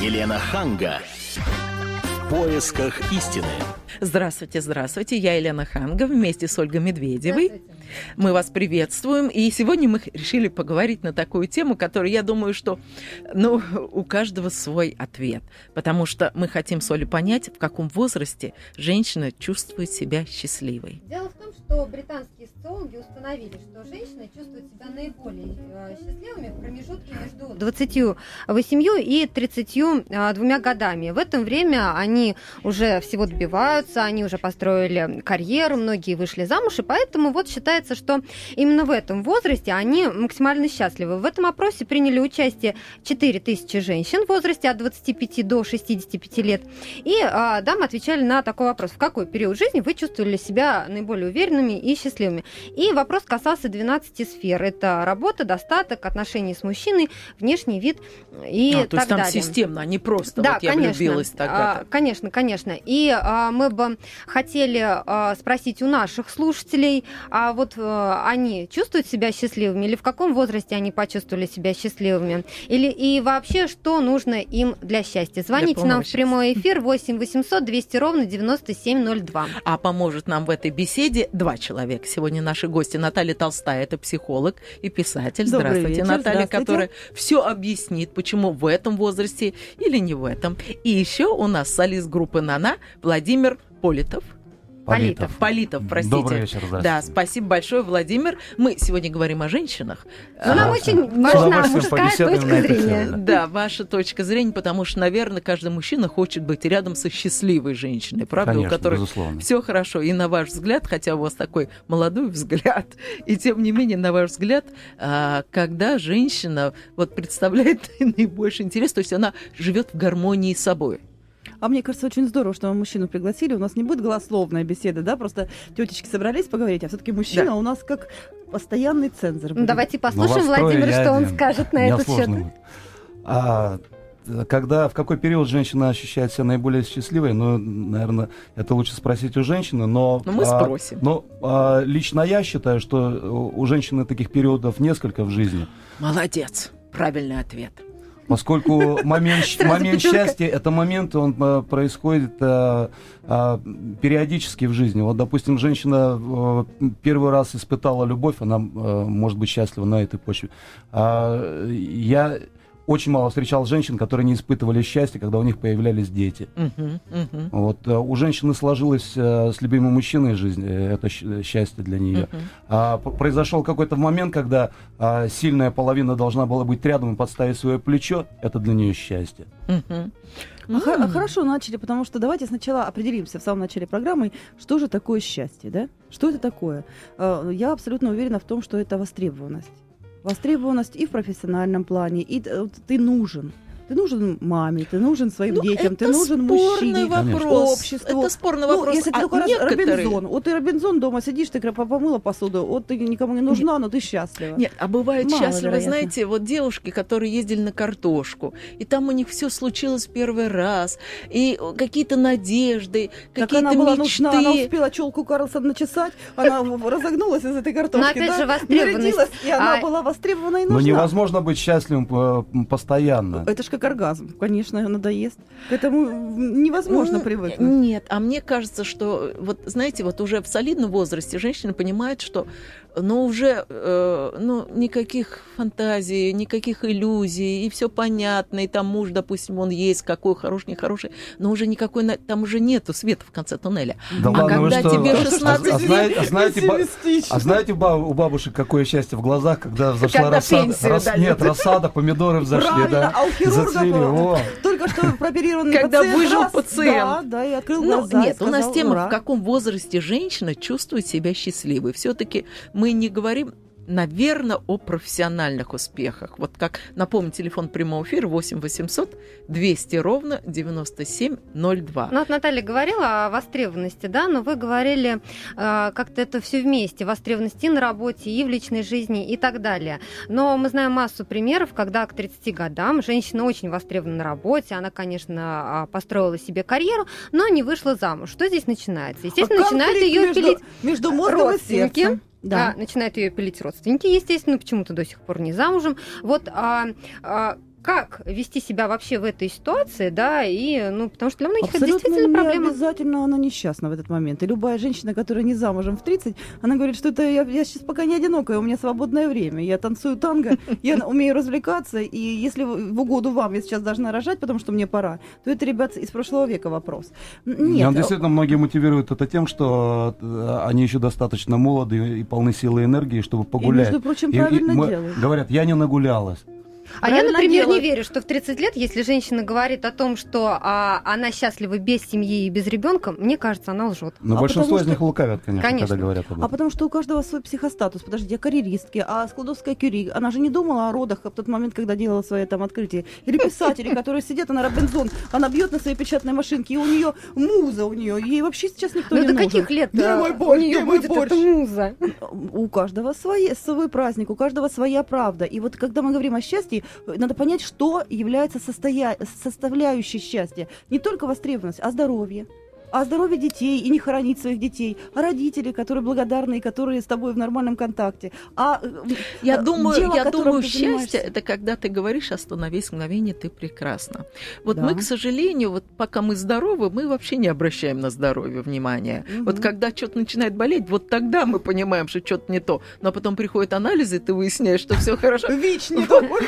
Елена Ханга. В поисках истины. Здравствуйте, здравствуйте. Я Елена Ханга вместе с Ольгой Медведевой. Мы вас приветствуем. И сегодня мы решили поговорить на такую тему, которую, я думаю, что ну, у каждого свой ответ. Потому что мы хотим с Олей понять, в каком возрасте женщина чувствует себя счастливой. Дело в том, что британские социологи установили, что женщины чувствуют себя наиболее э, счастливыми в промежутке между 28 и 32 годами. В это время они уже всего добиваются, они уже построили карьеру, многие вышли замуж, и поэтому вот считается, что именно в этом возрасте они максимально счастливы. В этом опросе приняли участие 4000 женщин в возрасте от 25 до 65 лет, и а, дамы отвечали на такой вопрос. В какой период жизни вы чувствовали себя наиболее уверенными и счастливыми? И вопрос касался 12 сфер. Это работа, достаток, отношения с мужчиной, внешний вид и а, так то есть там далее. системно, а не просто Да, вот я конечно. влюбилась тогда. А, конечно, конечно. И а, мы бы хотели а, спросить у наших слушателей, а вот а, они чувствуют себя счастливыми или в каком возрасте они почувствовали себя счастливыми? Или и вообще, что нужно им для счастья? Звоните нам в прямой эфир 8 800 200 ровно 9702. А поможет нам в этой беседе два человека. Сегодня наши гости Наталья Толстая, это психолог и писатель. Добрый Здравствуйте, вечер, Наталья, здравствуйте. которая все объяснит, почему в этом возрасте или не в этом. И еще у нас солист группы Нана Владимир Политов. Политов. Политов, простите. Добрый вечер, здравствуйте. Да, спасибо большое, Владимир. Мы сегодня говорим о женщинах. Но нам А, очень важна мужская точка зрения. Да, ваша точка зрения, потому что, наверное, каждый мужчина хочет быть рядом со счастливой женщиной, правда, Конечно, у которой безусловно. все хорошо. И на ваш взгляд, хотя у вас такой молодой взгляд, и тем не менее, на ваш взгляд, а, когда женщина вот представляет наибольший интерес, то есть она живет в гармонии с собой. А мне кажется, очень здорово, что мы мужчину пригласили. У нас не будет голословная беседа, да, просто тетечки собрались поговорить, а все-таки мужчина Да. у нас как постоянный цензор. Ну, будет. давайте Ну, послушаем Владимира, я что он один. скажет на Меня этот счет. будет. А, когда, в какой период женщина ощущает себя наиболее счастливой, ну, наверное, это лучше спросить у женщины, но... Но мы а, спросим. Но а, лично я считаю, что у женщины таких периодов несколько в жизни, Молодец. Правильный ответ. Поскольку момент, момент счастья, это момент, он а, происходит а, а, периодически в жизни. Вот, допустим, женщина э, первый раз испытала любовь, она э, может быть счастлива на этой почве. А, я очень мало встречал женщин, которые не испытывали счастья, когда у них появлялись дети. Мгм, мгм, Вот э, у женщины сложилась э, с любимым мужчиной жизнь, э, это счастье для нее. мгм. А, произошел какой-то момент, когда а, сильная половина должна была быть рядом и подставить свое плечо, это для нее счастье. А а М. хорошо начали, потому что давайте сначала определимся в самом начале программы, что же такое счастье, да? Что это такое? Э, Я абсолютно уверена в том, что это востребованность. Востребованность и в профессиональном плане, и вот ты нужен. Ты нужен маме, ты нужен своим Ну, детям, ты нужен мужчине. вопрос. обществу. Это спорный Ну, вопрос. если ты А только раз некоторые- Робинзон, вот ты Робинзон дома сидишь, ты помыла посуду, вот ты никому не нужна, но ты счастлива. Нет, а бывают Мало, счастливы, вероятно. знаете, вот девушки, которые ездили на картошку, и там у них все случилось первый раз, и какие-то надежды, Как какие-то она была мечты. нужна, она успела челку Карлсон начесать, она разогнулась из этой картошки, Но опять да? же востребованность. И она А- была востребована и Но нужна. невозможно быть счастливым э, постоянно. Это ж как оргазм, конечно, надоест. К этому невозможно Ну, привыкнуть. Нет, а мне кажется, что вот знаете, вот уже в солидном возрасте женщина понимает, что ну уже э, ну никаких фантазий, никаких иллюзий, и все понятно, и там муж, допустим, он есть, какой хороший, нехороший, но уже никакой, там уже нету света в конце туннеля. Да А ладно, когда что? тебе А- 16 а, знаете, а знаете, ба- Пессимистично. а знаете у бабушек какое счастье в глазах, когда взошла Когда рассада? пенсию дают. Нет, рассада, помидоры взошли, Правильно, да? а у хирурга Зацвели. было. О. Только что прооперированный Когда пациент выжил раз, пациент. Да, да, и открыл Ну, глаза. и нет, у нас сказал, тема, «Ура». в каком возрасте женщина чувствует себя счастливой. Все-таки мы не говорим наверное, о профессиональных успехах. Вот как, напомню, телефон прямого эфира 8 800 200 ровно 9702. Ну, вот Наталья говорила о востребованности, да, но вы говорили э, как-то это все вместе, востребованность и на работе, и в личной жизни, и так далее. Но мы знаем массу примеров, когда к 30 годам женщина очень востребована на работе, она, конечно, а, построила себе карьеру, но не вышла замуж. Что здесь начинается? Естественно, А начинают ее между, пилить между мозгом и родственники. сердцем. Да. начинают ее пилить родственники, естественно, почему-то до сих пор не замужем. Вот а, а, как вести себя вообще в этой ситуации, да, и, ну, потому что для многих это Абсолютно действительно не проблема. обязательно она несчастна в этот момент. И любая женщина, которая не замужем в 30, она говорит, что это я, я сейчас пока не одинокая, у меня свободное время, я танцую танго, я умею развлекаться, и если в угоду вам я сейчас должна рожать, потому что мне пора, то это, ребят, из прошлого века вопрос. Нет, Он действительно многие мотивируют это тем, что э, они еще достаточно молоды и полны силы и энергии, чтобы и, погулять. между прочим, И- и правильно мы- делают. Говорят, я не нагулялась. А я, например, делает. не верю, что в 30 лет, если женщина говорит о том, что а, она счастлива без семьи и без ребенка, мне кажется, она лжет. Но А большинство потому из них что- лукавят, конечно, Конечно. когда говорят об этом. А потому что у каждого свой психостатус. Подожди, я карьеристки, а Складовская Кюри, она же не думала о родах в тот момент, когда делала свои там открытия. Или писатели, которые сидят, она Робинзон, она бьет на своей печатной машинке, и у нее муза у нее, ей вообще сейчас никто Ну не до нужен. каких лет Где а, мой у нее будет борщ? эта муза? У каждого свои, свой праздник, у каждого своя правда. И вот когда мы говорим о счастье, надо понять, что является состоя... составляющей счастья. Не только востребованность, а здоровье. А здоровье детей и не хоронить своих детей, а родители, которые благодарны и которые с тобой в нормальном контакте. А э, Я э, думаю, дело, я думаю, счастье это когда ты говоришь, остановись мгновение, ты прекрасна. Вот Да. мы, к сожалению, вот пока мы здоровы, мы вообще не обращаем на здоровье внимания. Вот Мгм. когда что-то начинает болеть, вот тогда мы понимаем, что что-то не то. Но потом приходят анализы, и ты выясняешь, что все хорошо. ВИЧ не Вот, вот,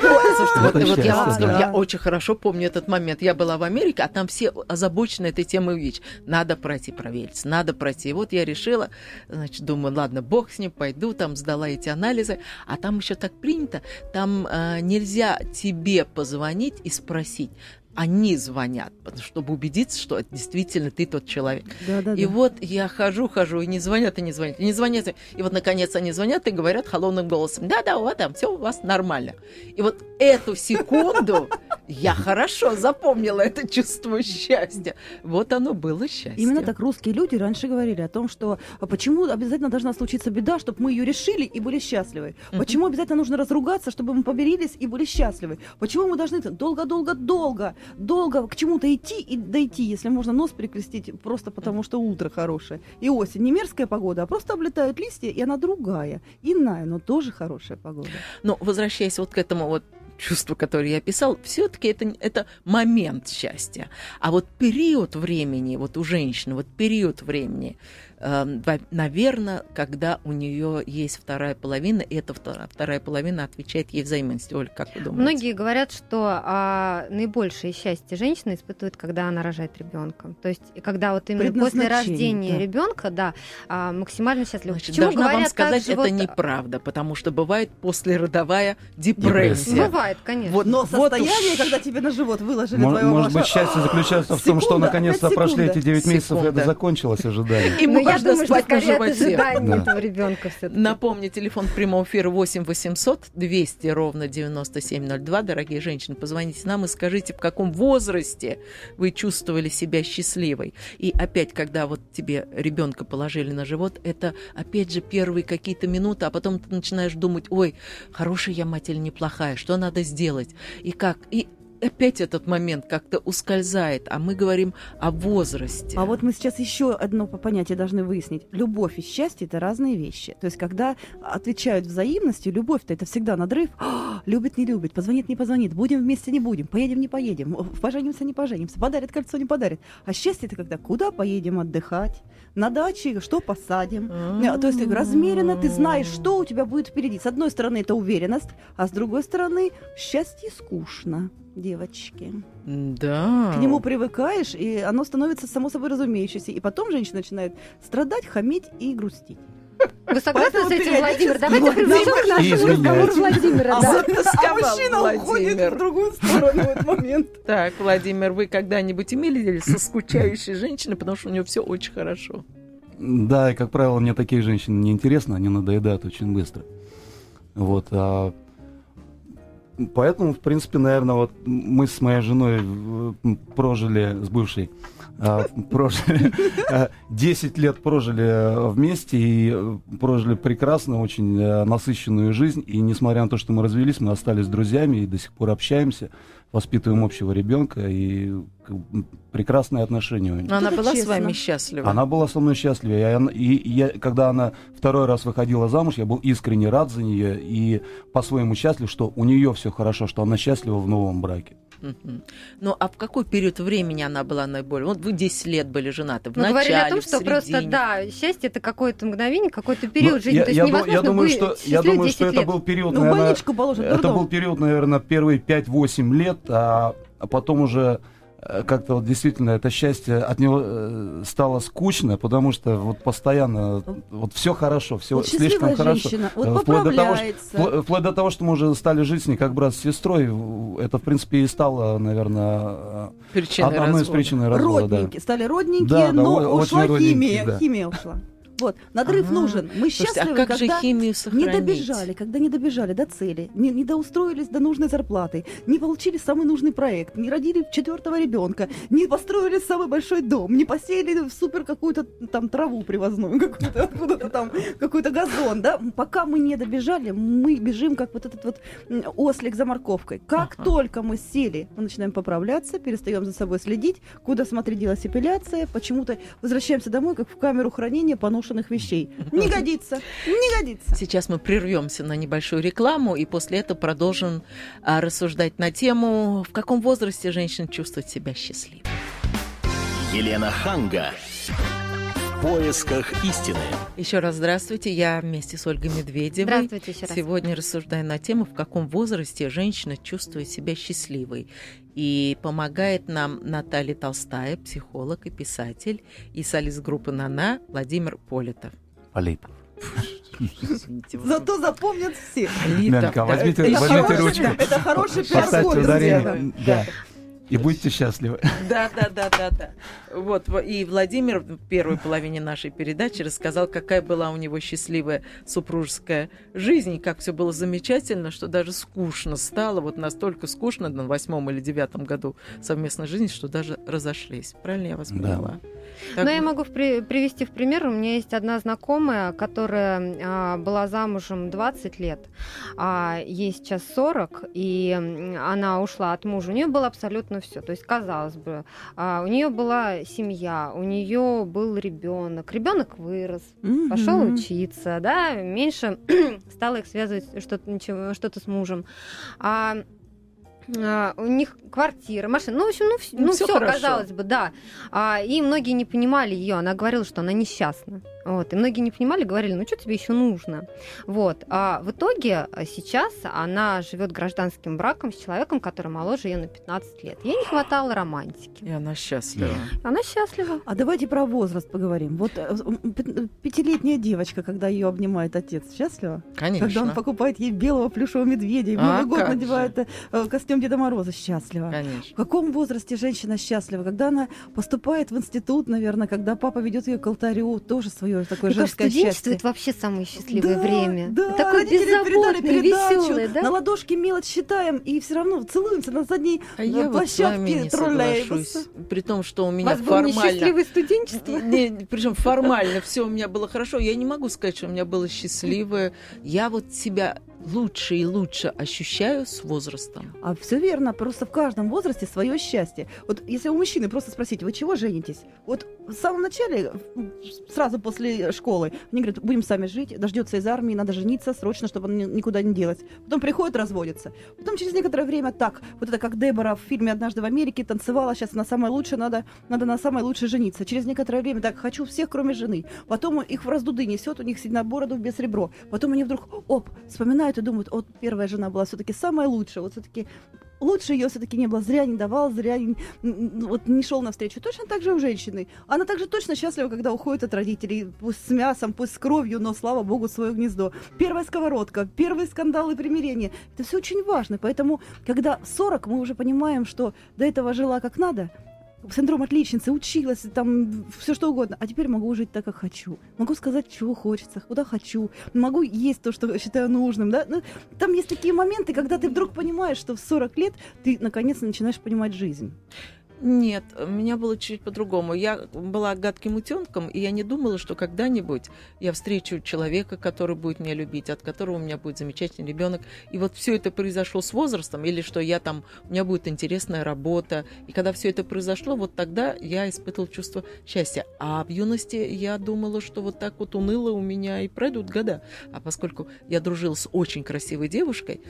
вот я, очень хорошо помню этот момент. Я была в Америке, а там все озабочены этой темой ВИЧ. Надо пройти провериться, надо пройти. И вот я решила, значит, думаю, ладно, бог с ним, пойду, там сдала эти анализы. А там еще так принято, там э, нельзя тебе позвонить и спросить. Они звонят, чтобы убедиться, что действительно ты тот человек. Да, да, И да. вот я хожу, хожу, и не звонят, и не звонят, и не звонят. И вот, наконец, они звонят и говорят холодным голосом, да-да, вот там, все у вас нормально. И вот эту секунду я хорошо запомнила это чувство счастья. Вот оно было счастье. Именно так русские люди раньше говорили о том, что а почему обязательно должна случиться беда, чтобы мы ее решили и были счастливы. Почему обязательно нужно разругаться, чтобы мы помирились и были счастливы. Почему мы должны долго-долго-долго, долго к чему-то идти и дойти, если можно нос перекрестить просто потому, что утро хорошее. И осень не мерзкая погода, а просто облетают листья, и она другая, иная, но тоже хорошая погода. Но возвращаясь вот к этому вот чувству, которое я писал, все-таки это, это момент счастья. А вот период времени, вот у женщины, вот период времени, наверное, когда у нее есть вторая половина, и эта вторая, половина отвечает ей взаимностью. Оль, как вы думаете? Многие говорят, что а, наибольшее счастье женщина испытывает, когда она рожает ребенка. То есть, когда вот именно после рождения да. ребенка, да, а, максимально счастлива. Значит, Почему должна вам сказать, это вот- неправда, потому что бывает послеродовая Депрессия. депрессия. Бывает, конечно. Вот, Но вот уж- состояние, когда тебе на живот выложили Мо- твоего Может быть, малыша, счастье заключается в том, что Секунда, наконец-то прошли секунда. эти 9 месяцев, и Секунда. это закончилось ожидание. И Но я можно думаю, что спать на скорее от животе. Да. этого ребенка. Напомню, телефон прямого эфира 8 800 200 ровно 9702. Дорогие женщины, позвоните нам и скажите, в каком возрасте вы чувствовали себя счастливой. И опять, когда вот тебе ребенка положили на живот, это опять же первые какие-то минуты, а потом ты начинаешь думать, ой, хорошая я мать или неплохая, что надо сделать, и как. И опять этот момент как-то ускользает, а мы говорим о возрасте. А вот мы сейчас еще одно по- понятие должны выяснить. Любовь и счастье это разные вещи. То есть, когда отвечают взаимностью, любовь-то это всегда надрыв. «А, любит, не любит, позвонит, не позвонит, будем вместе, не будем, поедем, не поедем, поженимся, не поженимся, подарит кольцо, не подарит. А счастье это когда куда поедем отдыхать, на даче, что посадим. Э, То есть размеренно, ты знаешь, что у тебя будет впереди. С одной стороны, это уверенность, а с другой стороны, счастье скучно, девочки. Да. К нему привыкаешь, и оно становится само собой разумеющееся. И потом женщина начинает страдать, хамить и грустить. Вы согласны Поэтому с этим, Владимир? Давайте привлечем к нашему разговору Владимира. А да. Затасковал мужчина уходит в другую сторону в этот момент. Так, Владимир, вы когда-нибудь имели дело со скучающей женщиной, потому что у нее все очень хорошо? Да, и, как правило, мне такие женщины не интересны, они надоедают очень быстро. Вот, а поэтому, в принципе, наверное, вот мы с моей женой э, прожили, с бывшей, а, прожили, а, 10 лет прожили э, вместе и э, прожили прекрасно, очень э, насыщенную жизнь. И несмотря на то, что мы развелись, мы остались друзьями и до сих пор общаемся. воспитываем общего ребенка и прекрасные отношения у нее. Но она была с честно. вами счастлива. Она была со мной счастлива. И, она- и я, когда она второй раз выходила замуж, я был искренне рад за нее и по-своему счастлив, что у нее все хорошо, что она счастлива в новом браке. Ну, а в какой период времени она была наиболее? Вот вы 10 лет были женаты. В Мы начале, говорили о том, что просто, да, счастье это какое-то мгновение, какой-то период Ну, жизни. я, То есть я невозможно я думаю, быть что, я думаю, 10 что это был период, Ну, наверное, положат, это был период, наверное, первые 5-8 лет, а, а потом уже как-то вот действительно это счастье от него э, стало скучно, потому что вот постоянно вот все хорошо, все Вот слишком хорошо. женщина, вот Э, вплоть до того, что- Вплоть до того, что мы уже стали жить с ней как брат с сестрой, это, в принципе, и стало, наверное, Причиной одной из развода. причин развода. да. Родненькие, стали родненькие, Да, да, но очень ушла химия, да. химия ушла. Вот, надрыв Ага. нужен. Мы Слушайте, счастливы, а как когда же химию не сохранить? добежали, когда не добежали до цели, не, не доустроились до нужной зарплаты, не получили самый нужный проект, не родили четвертого ребенка, не построили самый большой дом, не посеяли в супер какую-то там траву привозную, какую-то откуда-то там, какой-то газон, да? Пока мы не добежали, мы бежим как вот этот вот ослик за морковкой. Как Ага. только мы сели, мы начинаем поправляться, перестаем за собой следить, куда смотреть делать эпиляция, почему-то возвращаемся домой, как в камеру хранения поношенных вещей. Не годится, не годится. Сейчас мы прервемся на небольшую рекламу и после этого продолжим а, рассуждать на тему, в каком возрасте женщина чувствует себя счастливой. Елена Ханга. В поисках истины. Еще раз здравствуйте, я вместе с Ольгой Медведевой. Здравствуйте еще раз. Сегодня рассуждаю на тему, в каком возрасте женщина чувствует себя счастливой. И помогает нам Наталья Толстая, психолог и писатель, и солист группы «Нана» Владимир Политов. Вот Зато запомнят все. Политов, да. возьмите, возьмите хороший- ручку. Это хороший пиар-ход, ударение. друзья. Да. И будьте счастливы. Да, да, да, да, да. Вот, во- и Владимир в первой половине нашей передачи рассказал, какая была у него счастливая супружеская жизнь, и как все было замечательно, что даже скучно стало, вот настолько скучно на восьмом или девятом году совместной жизни, что даже разошлись. Правильно я вас Да. поняла? Так Но я вот. могу в при- привести в пример. У меня есть одна знакомая, которая а, была замужем 20 лет, а ей сейчас 40, и она ушла от мужа. У нее было абсолютно все. То есть, казалось бы, а, у нее была семья, у нее был ребенок. Ребенок вырос, Мгм. пошел учиться, да, меньше стало их связывать что-то, что-то с мужем. А, а, у них квартира, машина, ну, в общем, ну, Ну, ну, всё все, казалось бы, да. А, и многие не понимали ее, она говорила, что она несчастна. Вот, и многие не понимали, говорили, ну что тебе еще нужно? Вот. А в итоге а, сейчас она живет гражданским браком с человеком, который моложе ее на 15 лет. Ей не хватало романтики. И она счастлива. Она счастлива. А давайте про возраст поговорим. Вот э, пи- пятилетняя девочка, когда ее обнимает отец, счастлива? Когда он Конечно. покупает ей белого плюшевого медведя и в А Новый год как надевает э, костюм Деда Мороза, счастлива. В Конечно. каком возрасте женщина счастлива? Когда она поступает в институт, наверное, когда папа ведет ее к алтарю, тоже свое такое Мне кажется, женское студенчество счастье. это вообще самое счастливое Да, время. Да, Такое беззаботное, веселое, да? На ладошке мелочь считаем и все равно целуемся на задней А я вот с вами площадке не троллейбуса. При том, что у меня вас было формально... несчастливое студенчество? причем формально все у меня было хорошо. Я не могу сказать, что у меня было счастливое. Я вот себя лучше и лучше ощущаю с возрастом. А все верно, просто в каждом возрасте свое счастье. Вот если у мужчины просто спросить, вы чего женитесь? Вот в самом начале, м, сразу после школы, они говорят, будем сами жить, дождется из армии, надо жениться срочно, чтобы ни- никуда не делать. Потом приходят, разводятся. Потом через некоторое время так, вот это как Дебора в фильме «Однажды в Америке» танцевала, сейчас на самое лучшее, надо, надо на самое лучшее жениться. Через некоторое время так, хочу всех, кроме жены. Потом их в раздуды несет, у них седина бороду без ребро. Потом они вдруг, оп, вспоминают и думают, вот первая жена была все-таки самая лучшая, вот все-таки лучше ее все-таки не было, зря не давал, зря не, вот не шел навстречу. Точно так же у женщины. Она также точно счастлива, когда уходит от родителей, пусть с мясом, пусть с кровью, но, слава богу, свое гнездо. Первая сковородка, первые скандалы примирения. Это все очень важно. Поэтому, когда в 40 мы уже понимаем, что до этого жила как надо, синдром отличницы, училась, там все что угодно, а теперь могу жить так, как хочу. Могу сказать, чего хочется, куда хочу. Могу есть то, что считаю нужным. Да? Ну, там есть такие моменты, когда ты вдруг понимаешь, что в 40 лет ты наконец-то начинаешь понимать жизнь. Нет, у меня было чуть по-другому. Я была гадким утенком, и я не думала, что когда-нибудь я встречу человека, который будет меня любить, от которого у меня будет замечательный ребенок. И вот все это произошло с возрастом, или что я там, у меня будет интересная работа. И когда все это произошло, вот тогда я испытывала чувство счастья. А в юности я думала, что вот так вот уныло у меня и пройдут года. А поскольку я дружила с очень красивой девушкой,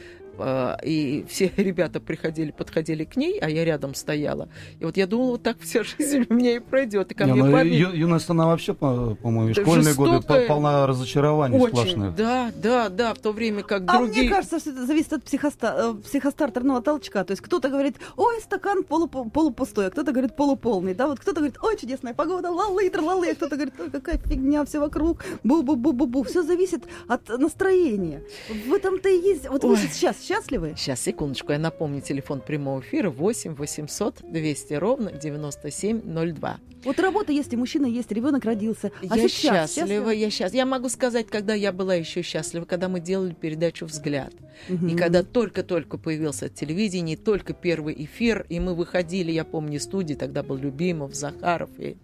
и все ребята приходили, подходили к ней, а я рядом стояла. И вот я думала, вот так вся жизнь у меня и пройдет. И ко Не, мне ну, парни... ю- юность, она вообще, по- по-моему, школьные годы жестокая. по- полна разочарований Очень, сплошных. да, да, да, в то время как А другие... мне кажется, что это зависит от психоста- э, психостартерного толчка. То есть кто-то говорит, ой, стакан полупу- полупустой, а кто-то говорит полуполный. Да, вот кто-то говорит, ой, чудесная погода, лалы, лалы, а кто-то говорит, ой, какая фигня, все вокруг, бу-бу-бу-бу-бу. Все зависит от настроения. В этом-то и есть. Вот вы Ой. сейчас счастливы? Сейчас, секундочку, я напомню, телефон прямого эфира 8 800 200 ровно 9702. Вот работа есть, и мужчина есть, ребенок родился. А я сейчас счастлива, я счастлива. Я могу сказать, когда я была еще счастлива, когда мы делали передачу «Взгляд». Мгм. И когда только-только появился телевидение, только первый эфир, и мы выходили, я помню, из студии, тогда был Любимов, Захаров и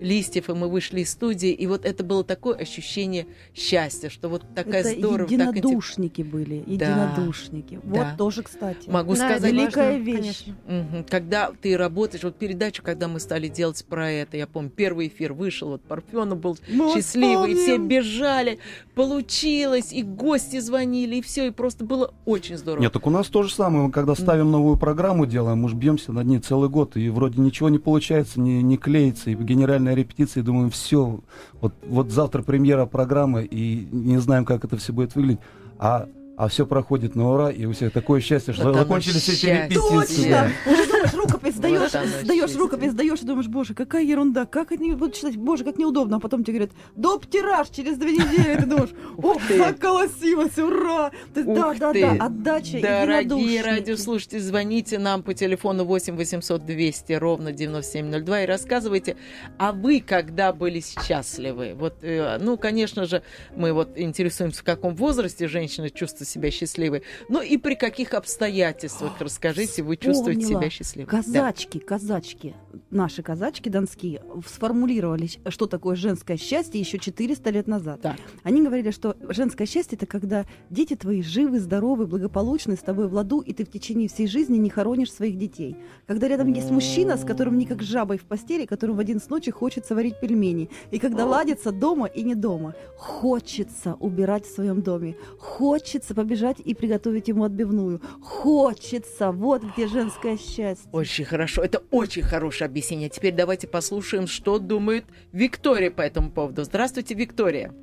Листьев, и мы вышли из студии, и вот это было такое ощущение счастья, что вот такая Это здорово, так единодушники были, единодушники. Вот Да. тоже, кстати. Могу Да, сказать, великая важно, вещь. Мгм. Когда ты работаешь, вот передачу, когда мы стали делать про это, я помню, первый эфир вышел, вот Парфенов был Мы счастливый, и все бежали, получилось, и гости звонили, и все, и просто было очень здорово. Нет, так у нас то же самое. Мы когда ставим новую программу, делаем, мы ж бьемся над ней целый год, и вроде ничего не получается, не, не клеится. И генеральная репетиция, и думаем, все, вот, вот завтра премьера программы, и не знаем, как это все будет выглядеть. А, а все проходит на ура, и у всех такое счастье, что Вот оно закончились эти счастье. репетиции. Точно! Уже думаешь, рукопись сдаешь счастье. рукопись, сдаешь, и думаешь, боже, какая ерунда, как они будут читать, боже, как неудобно. А потом тебе говорят, доп. тираж через две недели. Ты думаешь, ох, заколосилось, ура! Да, да, да, отдача, Дорогие единодушники. радиослушатели, звоните нам по телефону 8 800 200 ровно 9702 и рассказывайте, а вы когда были счастливы? Вот, э, ну, конечно же, мы вот интересуемся, в каком возрасте женщина чувствует себя счастливой, ну и при каких обстоятельствах, расскажите, вы чувствуете себя счастливой. Казачки, казачки, наши казачки донские сформулировали, что такое женское счастье еще 400 лет назад. Так. Они говорили, что женское счастье это когда дети твои живы, здоровы, благополучны, с тобой в ладу, и ты в течение всей жизни не хоронишь своих детей. Когда рядом есть мужчина, с которым не как с жабой в постели, которому в один с ночи хочется варить пельмени. И когда ладится дома и не дома. Хочется убирать в своем доме. Хочется побежать и приготовить ему отбивную. Хочется. Вот где женское счастье. Очень хорошо. Это очень хорошее объяснение. Теперь давайте послушаем, что думает Виктория по этому поводу. Здравствуйте, Виктория.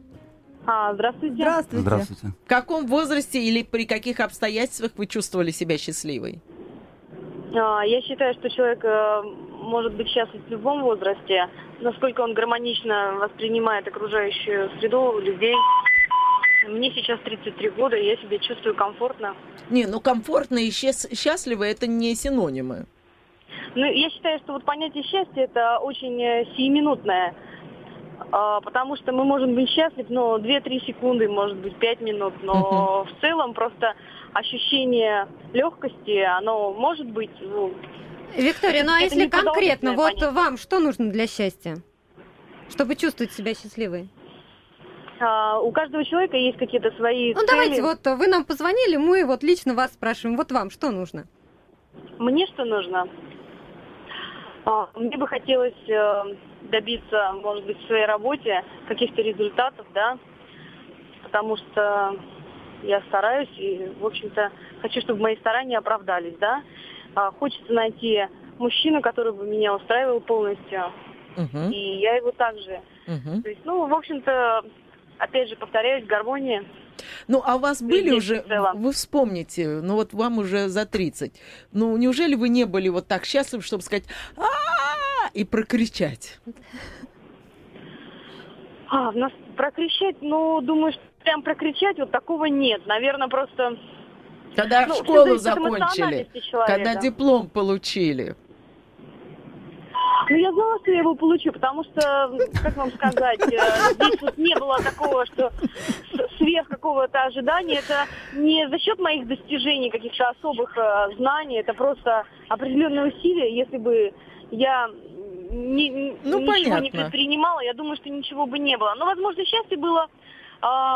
А, здравствуйте. Здравствуйте. Здравствуйте. В каком возрасте или при каких обстоятельствах вы чувствовали себя счастливой? А, Я считаю, что человек э, может быть счастлив в любом возрасте, насколько он гармонично воспринимает окружающую среду, людей. Мне сейчас 33 года, и я себя чувствую комфортно. Не, ну комфортно и счаст- счастливо это не синонимы. Ну, я считаю, что вот понятие счастья это очень э, сиюминутное. А, Потому что мы можем быть счастливы, но 2-3 секунды, может быть, 5 минут. Но в целом просто ощущение легкости, оно может быть ну, Виктория, ну а если конкретно, вот понятие. вам что нужно для счастья? Чтобы чувствовать себя счастливой? А, у каждого человека есть какие-то свои Ну цели. давайте, вот вы нам позвонили, мы вот лично вас спрашиваем, вот вам что нужно? Мне что нужно? А, Мне бы хотелось э, добиться, может быть, в своей работе каких-то результатов, да, потому что я стараюсь и, в общем-то, хочу, чтобы мои старания оправдались, да. А, Хочется найти мужчину, который бы меня устраивал полностью, Мгм, и я его также. мгм. То есть, ну, в общем-то, опять же, повторяюсь, гармония. Ну, а у вас были уже, вы вспомните, ну вот вам уже за 30. Ну, неужели вы не были вот так счастливы, чтобы сказать а и прокричать? А, нас прокричать, ну, думаю, что прям прокричать вот такого нет. Наверное, просто... Когда ну, школу закончили, когда диплом получили. Ну, я знала, что я его получу, потому что, как вам сказать, э, здесь вот не было такого, что сверх какого-то ожидания. Это не за счет моих достижений, каких-то особых э, знаний, это просто определенные усилия. Если бы я не, ну, ничего понятно. не предпринимала, я думаю, что ничего бы не было. Но, возможно, счастье было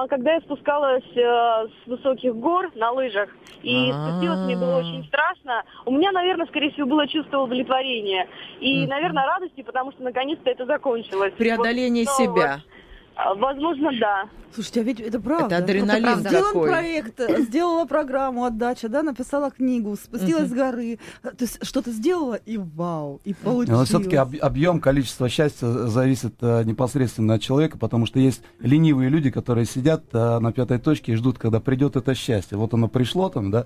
когда я спускалась а, с высоких гор на лыжах, и спустилась, мне было очень страшно. У меня, наверное, скорее всего, было чувство удовлетворения. И, наверное, радости, потому что наконец-то это закончилось. Преодоление себя. Вот. А, возможно, да. Слушайте, а ведь это правда. Это адреналин это правда. Сделан проект, сделала программу отдача, да, написала книгу, спустилась uh-huh. с горы, то есть что-то сделала и вау, и получилось. Но все-таки об, объем, количество счастья зависит а, непосредственно от человека, потому что есть ленивые люди, которые сидят а, на пятой точке и ждут, когда придет это счастье. Вот оно пришло там, да,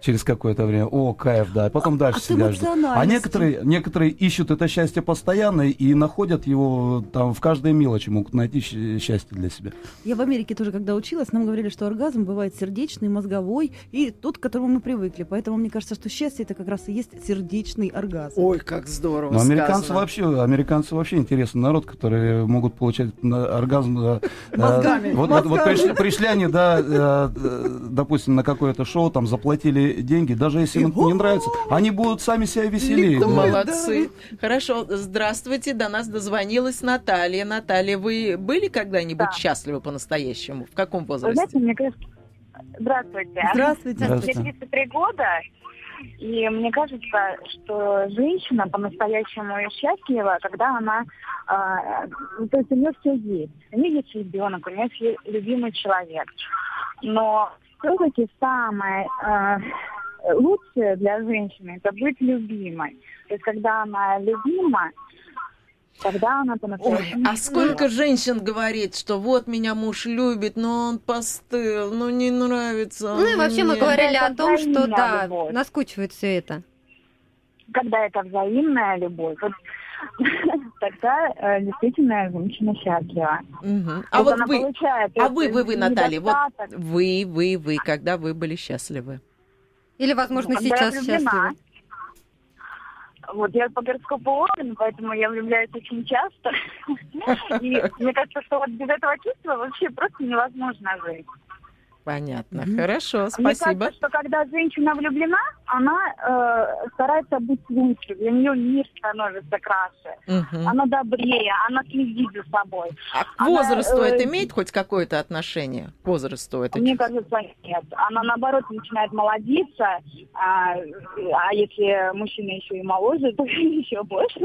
через какое-то время. О, кайф, да. И потом дальше а сидят. А некоторые, некоторые ищут это счастье постоянно и находят его там в каждой мелочи, могут найти счастье для себя. Я в Америке тоже, когда училась, нам говорили, что оргазм бывает сердечный, мозговой и тот, к которому мы привыкли. Поэтому мне кажется, что счастье это как раз и есть сердечный оргазм. Ой, как здорово. Но американцы вообще, американцы вообще интересный народ, которые могут получать оргазм э, э, мозгами. Вот, пришли, пришли они, да, э, допустим, на какое-то шоу, там заплатили деньги, даже если им не нравится, они будут сами себя веселее. Молодцы. Хорошо, здравствуйте, до нас дозвонилась Наталья. Наталья, вы были когда-нибудь да. счастливы по-настоящему? В каком возрасте? знаете, мне кажется... Здравствуйте. Здравствуйте. Здравствуйте. Мне 33 года, и мне кажется, что женщина по-настоящему счастлива, когда она, э, то есть у нее все есть. У нее есть ребенок, у нее есть любимый человек. Но все-таки самое э, лучшее для женщины это быть любимой. То есть когда она любима, тогда она по-настоящему... А сколько женщин говорит, что вот меня муж любит, но он постыл, ну не нравится. Ну и вообще мы говорили о том, что да, наскучивает все это. Когда это взаимная любовь. Вот тогда э, действительно женщина счастлива. Угу. А вот вы, получает, а вы, вы, вы, Наталья, вот вы, вы, вы, когда вы были счастливы? Или, возможно, когда сейчас счастливы? Вот я по гороскопу Овен, поэтому я влюбляюсь очень часто. И мне кажется, что вот без этого чувства вообще просто невозможно жить. Понятно. Mm-hmm. Хорошо, спасибо. Мне кажется, что когда женщина влюблена, она э, старается быть лучше. Для нее мир становится краше. Mm-hmm. Она добрее, она следит за собой. А к она, возрасту э, это имеет хоть какое-то отношение? К возрасту это? Мне кажется, нет. Она наоборот начинает молодиться, а, а если мужчина еще и моложе, то еще больше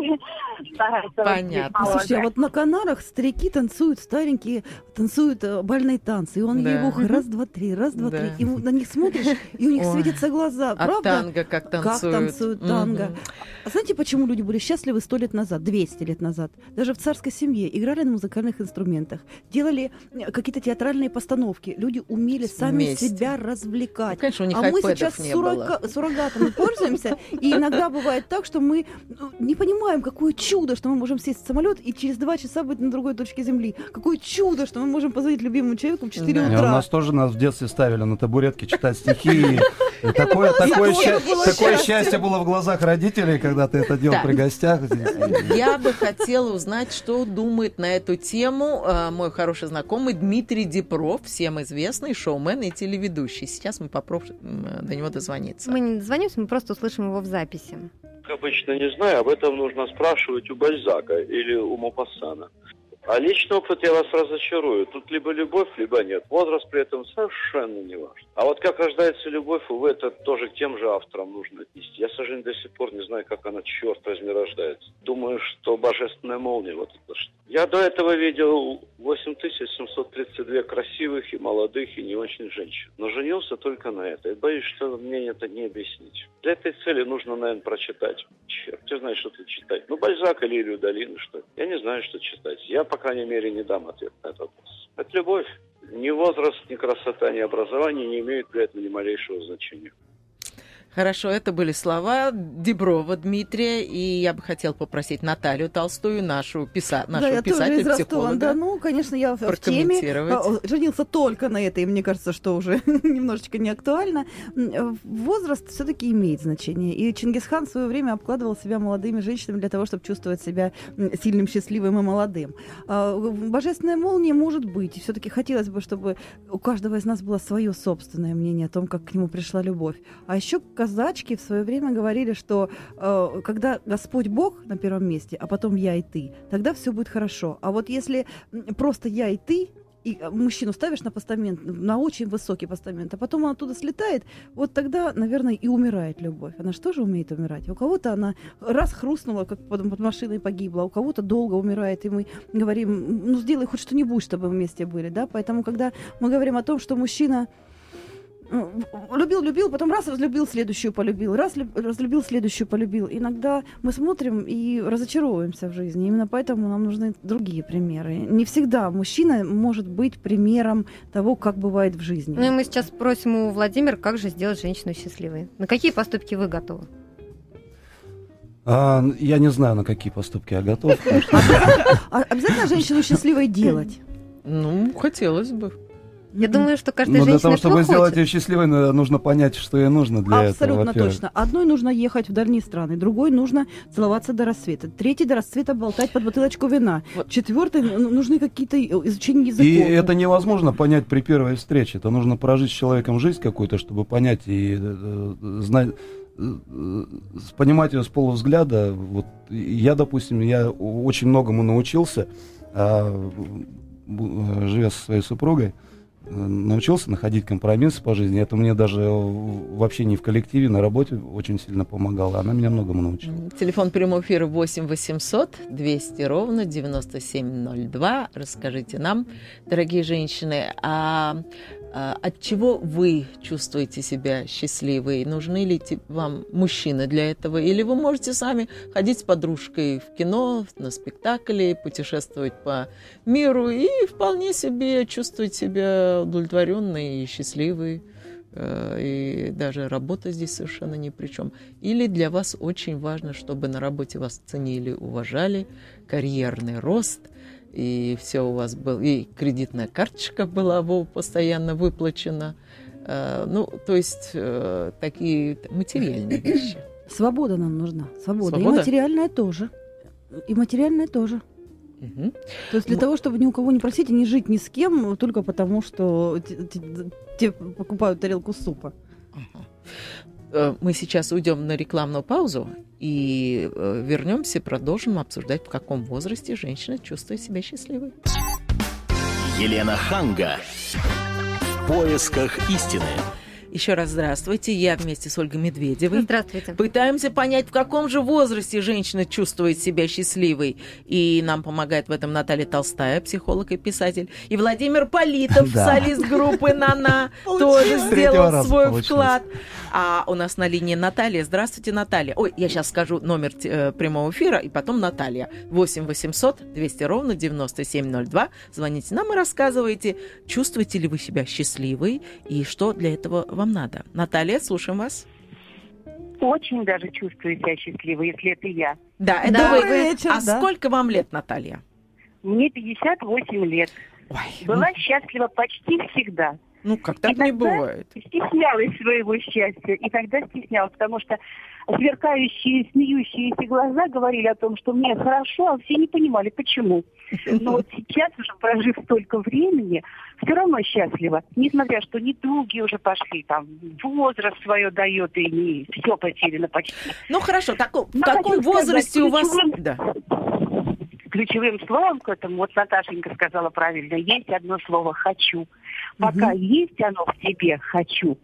старается Понятно. Слушайте, а вот на Канарах старики танцуют, старенькие танцуют э, бальные танцы, и он да. его раз, два, три, раз, два, да. три. И на них смотришь, и у них Ой. светятся глаза. А Правда? танго как танцуют. Как танцуют танго. Угу. А знаете, почему люди были счастливы сто лет назад, 200 лет назад? Даже в царской семье играли на музыкальных инструментах, делали э, какие-то театральные постановки. Люди умели сами Вместе. себя развлекать. Ну, конечно, у них а мы сейчас было. суррогатами пользуемся, и иногда бывает так, что мы ну, не понимаем, какое чудо, что мы можем сесть в самолет и через два часа быть на другой точке Земли. Какое чудо, что мы можем позвонить любимому человеку в 4 да. утра. У нас тоже нас в детстве ставили на табуретке читать стихи. Такое, такое, ща- такое счастье было в глазах родителей, когда ты это делал при гостях. Я бы хотела узнать, что думает на эту тему э, мой хороший знакомый Дмитрий Дипров, всем известный шоумен и телеведущий. Сейчас мы попробуем до него дозвониться. Мы не дозвонимся, мы просто услышим его в записи. Обычно не знаю, об этом нужно спрашивать у Бальзака или у Мопассана. А личный опыт я вас разочарую. Тут либо любовь, либо нет. Возраст при этом совершенно не важен. А вот как рождается любовь, увы, это тоже к тем же авторам нужно отнести. Я, к сожалению, до сих пор не знаю, как она, черт возьми, рождается. Думаю, что божественная молния вот это что. Я до этого видел 8732 красивых и молодых и не очень женщин. Но женился только на это. Боюсь, что мне это не объяснить. Для этой цели нужно, наверное, прочитать. Черт, я знаю, что тут читать. Ну, Бальзак или Илью Долину, что Я не знаю, что читать. Я, по крайней мере, не дам ответ на этот вопрос. Это любовь. Ни возраст, ни красота, ни образование не имеют для этого ни малейшего значения. Хорошо, это были слова Деброва Дмитрия, и я бы хотел попросить Наталью Толстую, нашу, писа... нашу да, я тоже психолога, Да, ну, конечно, я в теме. А, Женился только на этой, мне кажется, что уже немножечко не актуально. Возраст все-таки имеет значение. И Чингисхан в свое время обкладывал себя молодыми женщинами для того, чтобы чувствовать себя сильным, счастливым и молодым. А, Божественная молния может быть. И все-таки хотелось бы, чтобы у каждого из нас было свое собственное мнение о том, как к нему пришла любовь. А еще казачки в свое время говорили, что э, когда Господь Бог на первом месте, а потом я и ты, тогда все будет хорошо. А вот если просто я и ты, и э, мужчину ставишь на постамент, на очень высокий постамент, а потом он оттуда слетает, вот тогда, наверное, и умирает любовь. Она же тоже умеет умирать. У кого-то она раз хрустнула, как под, под машиной погибла, у кого-то долго умирает, и мы говорим, ну сделай хоть что-нибудь, чтобы мы вместе были, да, поэтому, когда мы говорим о том, что мужчина любил, любил, потом раз разлюбил, следующую полюбил, раз люб- разлюбил, следующую полюбил. Иногда мы смотрим и разочаровываемся в жизни. Именно поэтому нам нужны другие примеры. Не всегда мужчина может быть примером того, как бывает в жизни. Ну и мы сейчас спросим у Владимира, как же сделать женщину счастливой. На какие поступки вы готовы? А, я не знаю, на какие поступки я готов. А обязательно женщину счастливой делать? Ну, хотелось бы. Я думаю, что каждая Но для женщина того, чтобы этого сделать хочет. ее счастливой, нужно понять, что ей нужно для этого. Абсолютно точно. Одной нужно ехать в дальние страны, другой нужно целоваться до рассвета, третий до рассвета болтать под бутылочку вина, Вот. четвертый ну, нужны какие-то изучения языков. И это невозможно понять при первой встрече. Это нужно прожить с человеком жизнь какую-то, чтобы понять и э, э, знать, э, э, понимать ее с полувзгляда. Вот я, допустим, я очень многому научился, а, э, живя со своей супругой, э, научился находить компромиссы по жизни. Это мне даже в общении в коллективе, на работе очень сильно помогало. Она меня многому научила. Телефон прямого эфира 8 800 200 ровно 9702. Расскажите нам, дорогие женщины, а от чего вы чувствуете себя счастливой? Нужны ли вам мужчины для этого? Или вы можете сами ходить с подружкой в кино, на спектакли, путешествовать по миру и вполне себе чувствовать себя удовлетворенной и счастливой? Э, и даже работа здесь совершенно ни при чем. Или для вас очень важно, чтобы на работе вас ценили, уважали, карьерный рост, и все у вас было, и кредитная карточка была постоянно выплачена. Э, Ну, то есть э, такие материальные вещи. Свобода нам нужна. Свобода. Свобода? И материальная тоже. И материальная тоже. Мгм. То есть для Ну- того, чтобы ни у кого не просить и не жить ни с кем, только потому, что те покупают тарелку супа. Ага. Э, Мы сейчас уйдем на рекламную паузу и э, вернемся, продолжим обсуждать, в каком возрасте женщина чувствует себя счастливой. Елена Ханга. В поисках истины. Еще раз здравствуйте. Я вместе с Ольгой Медведевой. Здравствуйте. Пытаемся понять, в каком же возрасте женщина чувствует себя счастливой. И нам помогает в этом Наталья Толстая, психолог и писатель. И Владимир Политов, Да. солист группы «Нана», тоже сделал свой вклад. А у нас на линии Наталья. Здравствуйте, Наталья. Ой, я сейчас скажу номер э, прямого эфира, и потом Наталья. 8 800 200 ровно 9702. Звоните нам и рассказывайте, чувствуете ли вы себя счастливой и что для этого вам надо. Наталья, слушаем вас. Очень даже чувствую себя счастливой, если это я. Да, это Да. вы. Вечер, а да. сколько вам лет, Наталья? Мне 58 лет. Ой, Была счастлива почти всегда. Ну как так не бывает. Стеснялась своего счастья. И тогда стеснялась, потому что сверкающие, смеющиеся глаза говорили о том, что мне хорошо, а все не понимали, почему. Но вот сейчас, уже прожив столько времени, все равно счастлива. Несмотря, что недуги уже пошли, там, возраст свое дает, и не все потеряно почти. Ну хорошо, так, в Ну, каком хочу сказать, возрасте у вас... ключевым- Да. Ключевым словом к этому, вот Наташенька сказала правильно, есть одно слово «хочу». Пока есть оно в тебе «хочу»,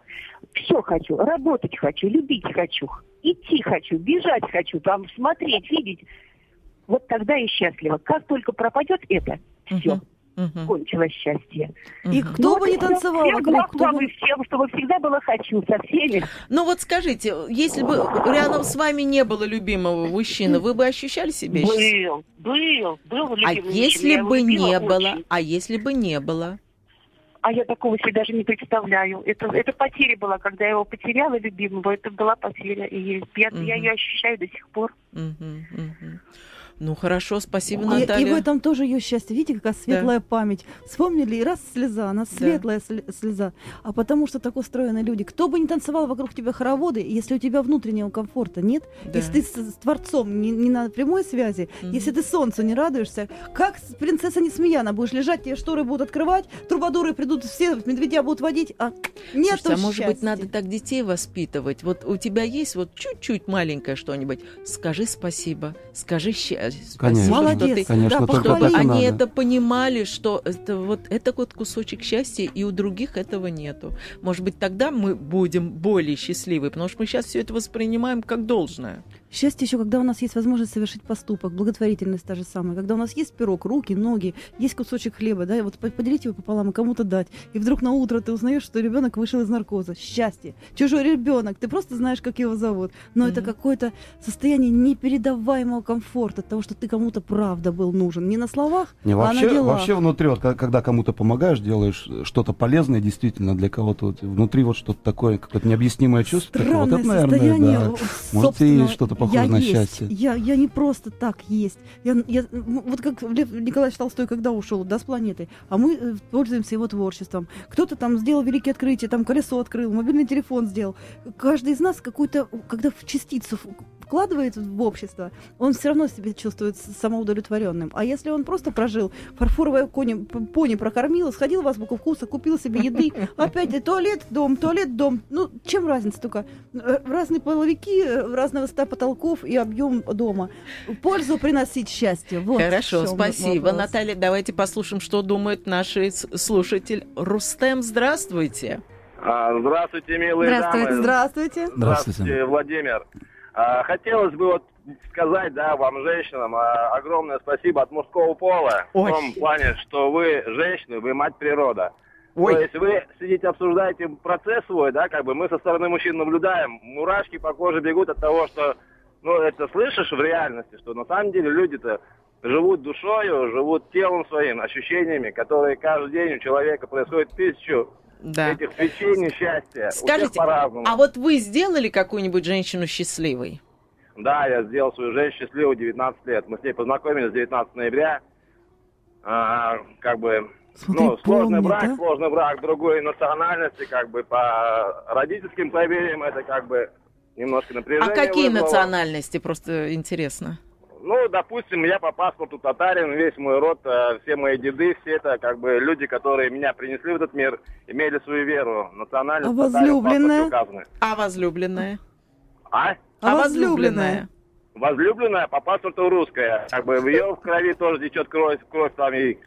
все хочу, работать хочу, любить хочу, идти хочу, бежать хочу, там смотреть, видеть. Вот тогда и счастлива. Как только пропадет это, все, Мгм, мгм, кончилось счастье. И кто бы ни всем- танцевал всем вокруг, кто бы... всем, чтобы всегда было «хочу» со всеми. Ну вот скажите, если бы рядом с вами не было любимого мужчины, вы бы ощущали себя счастливой? Был, был, был А любимый мужчина, если я его бы не было? очень. А если бы не было? а я такого себе даже не представляю. Это, это потеря была, когда я его потеряла, любимого, это была потеря. И я, Мгм. я ее ощущаю до сих пор. Мгм, мгм. Ну хорошо, спасибо, И, Наталья. и в этом тоже ее счастье. Видите, какая светлая память. Вспомнили, и раз слеза, она светлая сли- слеза. А потому что так устроены люди. Кто бы ни танцевал вокруг тебя хороводы, если у тебя внутреннего комфорта нет, Да. если ты с, с Творцом не, не на прямой связи, Мгм. если ты солнцу не радуешься, как принцесса Несмеяна будешь лежать, тебе шторы будут открывать, трубадуры придут, все медведя будут водить, а нет Слушайте, а может быть, надо так детей воспитывать? Вот у тебя есть вот чуть-чуть маленькое что-нибудь. Скажи спасибо, скажи ща- спасибо, Конечно. что Молодец. ты Конечно, Да, только похвали. они надо. это понимали, что это вот это вот кусочек счастья, и у других этого нету. Может быть, тогда мы будем более счастливы, потому что мы сейчас все это воспринимаем как должное. Счастье еще, когда у нас есть возможность совершить поступок, благотворительность та же самая, когда у нас есть пирог, руки, ноги, есть кусочек хлеба, да, и вот по- поделить его пополам и кому-то дать. И вдруг на утро ты узнаешь, что ребенок вышел из наркоза. Счастье. Чужой ребенок, ты просто знаешь, как его зовут. Но это Мгм. какое-то состояние непередаваемого комфорта, от того, что ты кому-то правда был нужен. Не на словах, Не, а вообще, на делах. вообще внутри, вот, когда кому-то помогаешь, делаешь что-то полезное действительно для кого-то, вот, внутри вот что-то такое, какое-то необъяснимое чувство, такое, вот Странное это, наверное, состояние. да. вот, Может, и что-то похожее я на есть. счастье. Я, я не просто так есть. Я, я, вот как Лев Николаевич Толстой, когда ушел, да, с планеты, а мы э, пользуемся его творчеством. Кто-то там сделал великие открытия, там колесо открыл, мобильный телефон сделал. Каждый из нас какую-то, когда в частицу вкладывает в общество, он все равно себя чувствует самоудовлетворенным. А если он просто прожил, фарфоровое кони, пони прокормил, сходил в азбуку вкуса, купил себе еды, опять и туалет, дом, туалет, дом. Ну, чем разница только? Э, Разные половики, э, разная высота потолков и объем дома. Пользу приносить счастье. Вот Хорошо, спасибо, вопрос. Наталья. Давайте послушаем, что думает наш слушатель. Рустем, здравствуйте. А, Здравствуйте, милые Здравствуйте. дамы. Здравствуйте. Здравствуйте. Владимир. А, Хотелось бы вот сказать, да, вам, женщинам, а, огромное спасибо от мужского пола. Ой. В том плане, что вы женщины, вы мать природа. Ой. То есть вы сидите, обсуждаете процесс свой, да, как бы мы со стороны мужчин наблюдаем, мурашки по коже бегут от того, что, ну, это слышишь в реальности, что на самом деле люди-то живут душою, живут телом своим, ощущениями, которые каждый день у человека происходит тысячу Да. этих свечений счастья. У всех Скажите, а вот вы сделали какую-нибудь женщину счастливой? Да, я сделал свою жизнь счастливой 19 лет. Мы с ней познакомились 19 ноября. А, как бы, Смотри, ну, сложный помнит, брак, а? сложный брак другой национальности, как бы по родительским поверьям это как бы немножко А напряжение какие вызвало. национальности? Просто интересно. Ну, допустим, я по паспорту татарин, весь мой род, э, все мои деды, все это как бы люди, которые меня принесли в этот мир, имели свою веру, национальность. А татарин возлюбленная? указаны. А возлюбленная? А? А возлюбленная? Возлюбленная по паспорту русская. Как бы в ее крови тоже течет кровь, кровь там и а,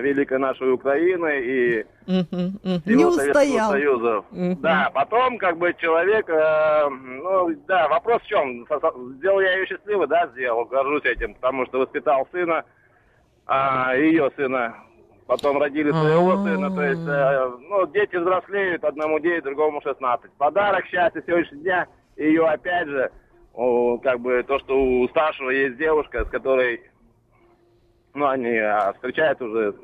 великой нашей Украины и Мгм, мгм. Не устоял. Союза. Мгм. Да, потом как бы человек, э, ну да, вопрос в чем? Сделал я ее счастливой, да, сделал, горжусь этим, потому что воспитал сына, а, ее сына, потом родили своего А. сына, то есть, э, ну, дети взрослеют, одному 9, другому 16. Подарок счастья сегодняшнего дня, ее опять же, о, как бы то, что у старшего есть девушка, с которой, ну, они а, встречаются уже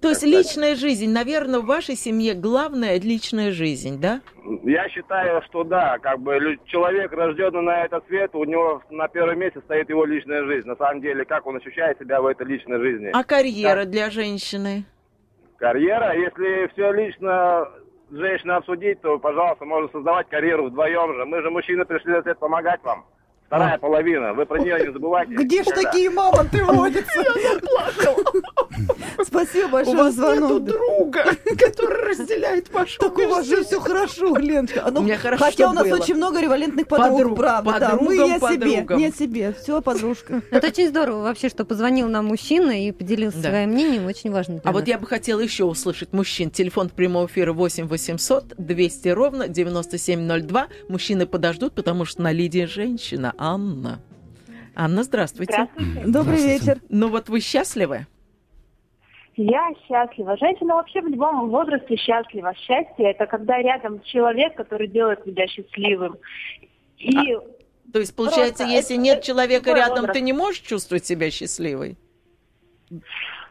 То есть личная жизнь, наверное, в вашей семье главная личная жизнь, да? Я считаю, что да, как бы человек, рожденный на этот свет, у него на первом месте стоит его личная жизнь. На самом деле, как он ощущает себя в этой личной жизни. А карьера для женщины? Карьера, если все лично женщина обсудить, то, пожалуйста, можно создавать карьеру вдвоем же. Мы же, мужчины, пришли на свет помогать вам. Вторая половина, вы про нее не забывайте. Где ж такие мамонты водятся? Спасибо У большое вас за звонок. друга, который разделяет вашу Так у вас же все хорошо, Леночка. А ну, У меня хорошо Хотя у нас очень много револентных подруг, правда. да. Мы не о себе, не о себе. Все, подружка. Это очень здорово вообще, что позвонил нам мужчина и поделился своим мнением. Очень важно. А вот я бы хотела еще услышать мужчин. Телефон прямого эфира 8 800 200 ровно 9702. Мужчины подождут, потому что на лидии женщина. Анна. Анна, здравствуйте. Здравствуйте. Добрый Здравствуйте. вечер. Ну вот вы счастливы? Я счастлива. Женщина вообще в любом возрасте счастлива. Счастье – это когда рядом человек, который делает тебя счастливым. И То есть, получается, Просто если это- нет это человека рядом, возраст. ты не можешь чувствовать себя счастливой?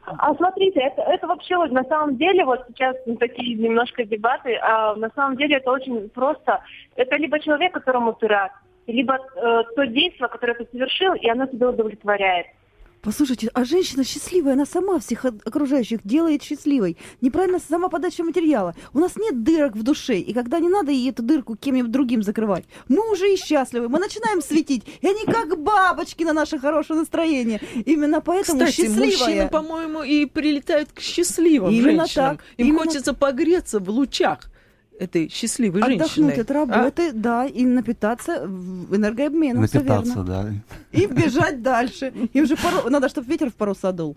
А смотрите, это, это вообще вот на самом деле, вот сейчас ну, такие немножко дебаты, а на самом деле это очень просто. Это либо человек, которому ты рад, либо э, то действие, которое ты совершил, и оно тебя удовлетворяет. Послушайте, а женщина счастливая, она сама всех окружающих делает счастливой. Неправильно сама подача материала. У нас нет дырок в душе, и когда не надо ей эту дырку кем-нибудь другим закрывать, мы уже и счастливы, мы начинаем светить, и они как бабочки на наше хорошее настроение. Именно поэтому Кстати, счастливая. мужчины, по-моему, и прилетают к счастливым Именно женщинам. так, Им именно хочется погреться в лучах этой счастливой Отдохнуть женщины. от А? работы, да, и напитаться в- энергообменом. Напитаться, да. И бежать дальше. Им же пару- надо, чтобы ветер в паруса дул.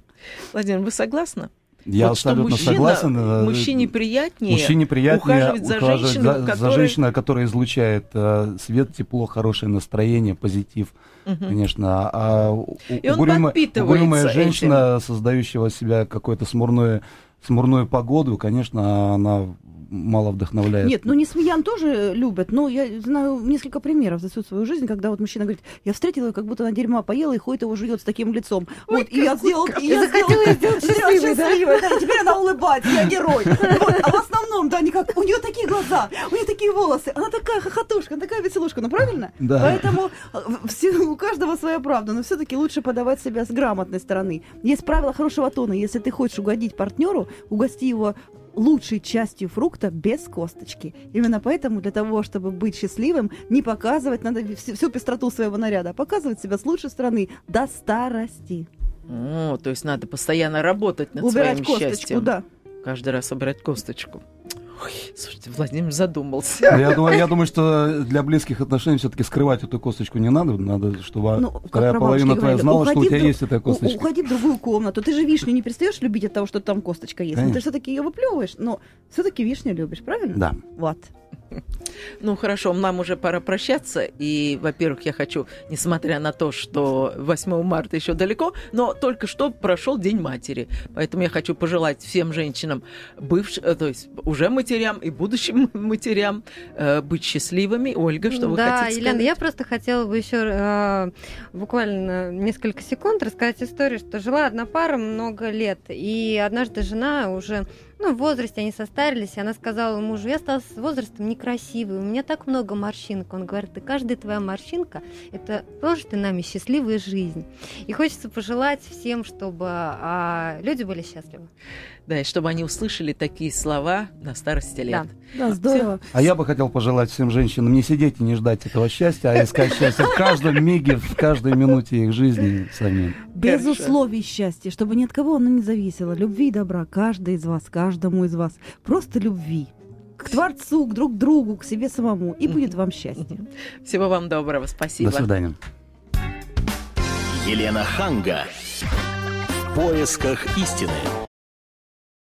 Владимир, вы согласны? Я Вот что абсолютно мужчина- согласен. э, Мужчине приятнее, Мужчине приятнее ухаживать за ухаживать женщину, за, за которая- женщиной, которая излучает э, свет, тепло, хорошее настроение, позитив, Мгм. конечно. А у- И угрюмая, угрюмая этим. женщина, создающего себя какую-то смурную, смурную погоду, конечно, она мало вдохновляет. Нет, ну не смеян тоже любят, но я знаю несколько примеров за всю свою жизнь, когда вот мужчина говорит, я встретила ее, как будто она дерьма поела и ходит его жует с таким лицом. вот, и я сделал, и я захотела сделать счастливой, да? счастливой, да, и теперь она улыбается, я герой. Вот, а в основном, да, они как, у нее такие глаза, у нее такие волосы, она такая хохотушка, она такая веселушка, ну правильно? Да. Поэтому э, все, у каждого своя правда, но все-таки лучше подавать себя с грамотной стороны. Есть правило хорошего тона, если ты хочешь угодить партнеру, угости его лучшей частью фрукта без косточки. Именно поэтому для того, чтобы быть счастливым, не показывать надо всю, всю пестроту своего наряда, а показывать себя с лучшей стороны до старости. О, то есть надо постоянно работать над Убирать своим косточку, счастьем. да. Каждый раз убирать косточку. Ой, слушайте, Владимир задумался. Я думаю, я думаю, что для близких отношений все-таки скрывать эту косточку не надо. Надо, чтобы Ну, вторая половина твоя говорили, знала, что у уходи тебя в дру- есть эта у- косточка. Уходи в другую комнату. Ты же вишню не перестаешь любить от того, что там косточка есть. Но ты Конечно. все-таки ее выплевываешь, но все-таки вишню любишь, правильно? Да. Вот. Ну хорошо, нам уже пора прощаться. И, во-первых, я хочу, несмотря на то, что 8 марта еще далеко, но только что прошел День матери. Поэтому я хочу пожелать всем женщинам, бывшим, э, то есть уже матерям и будущим матерям, э, быть счастливыми. Ольга, что вы да, хотите Елена, сказать? я просто хотела бы еще э, буквально несколько секунд рассказать историю, что жила одна пара много лет, и однажды жена уже ну, в возрасте они состарились, и она сказала мужу, я стала с возрастом некрасивой, у меня так много морщинок. Он говорит, и каждая твоя морщинка – это прожитая нами счастливая жизнь. И хочется пожелать всем, чтобы а, люди были счастливы. Да, и чтобы они услышали такие слова на старости лет. Да, здорово. А я бы хотел пожелать всем женщинам не сидеть и не ждать этого счастья, а искать счастье в каждом миге, в каждой минуте их жизни самим. Без Хорошо. условий счастья, чтобы ни от кого оно не зависело. Любви и добра каждый из вас, каждому из вас. Просто любви. К Творцу, к друг другу, к себе самому. И будет вам счастье. Всего вам доброго, спасибо. До свидания. Елена Ханга. В поисках истины.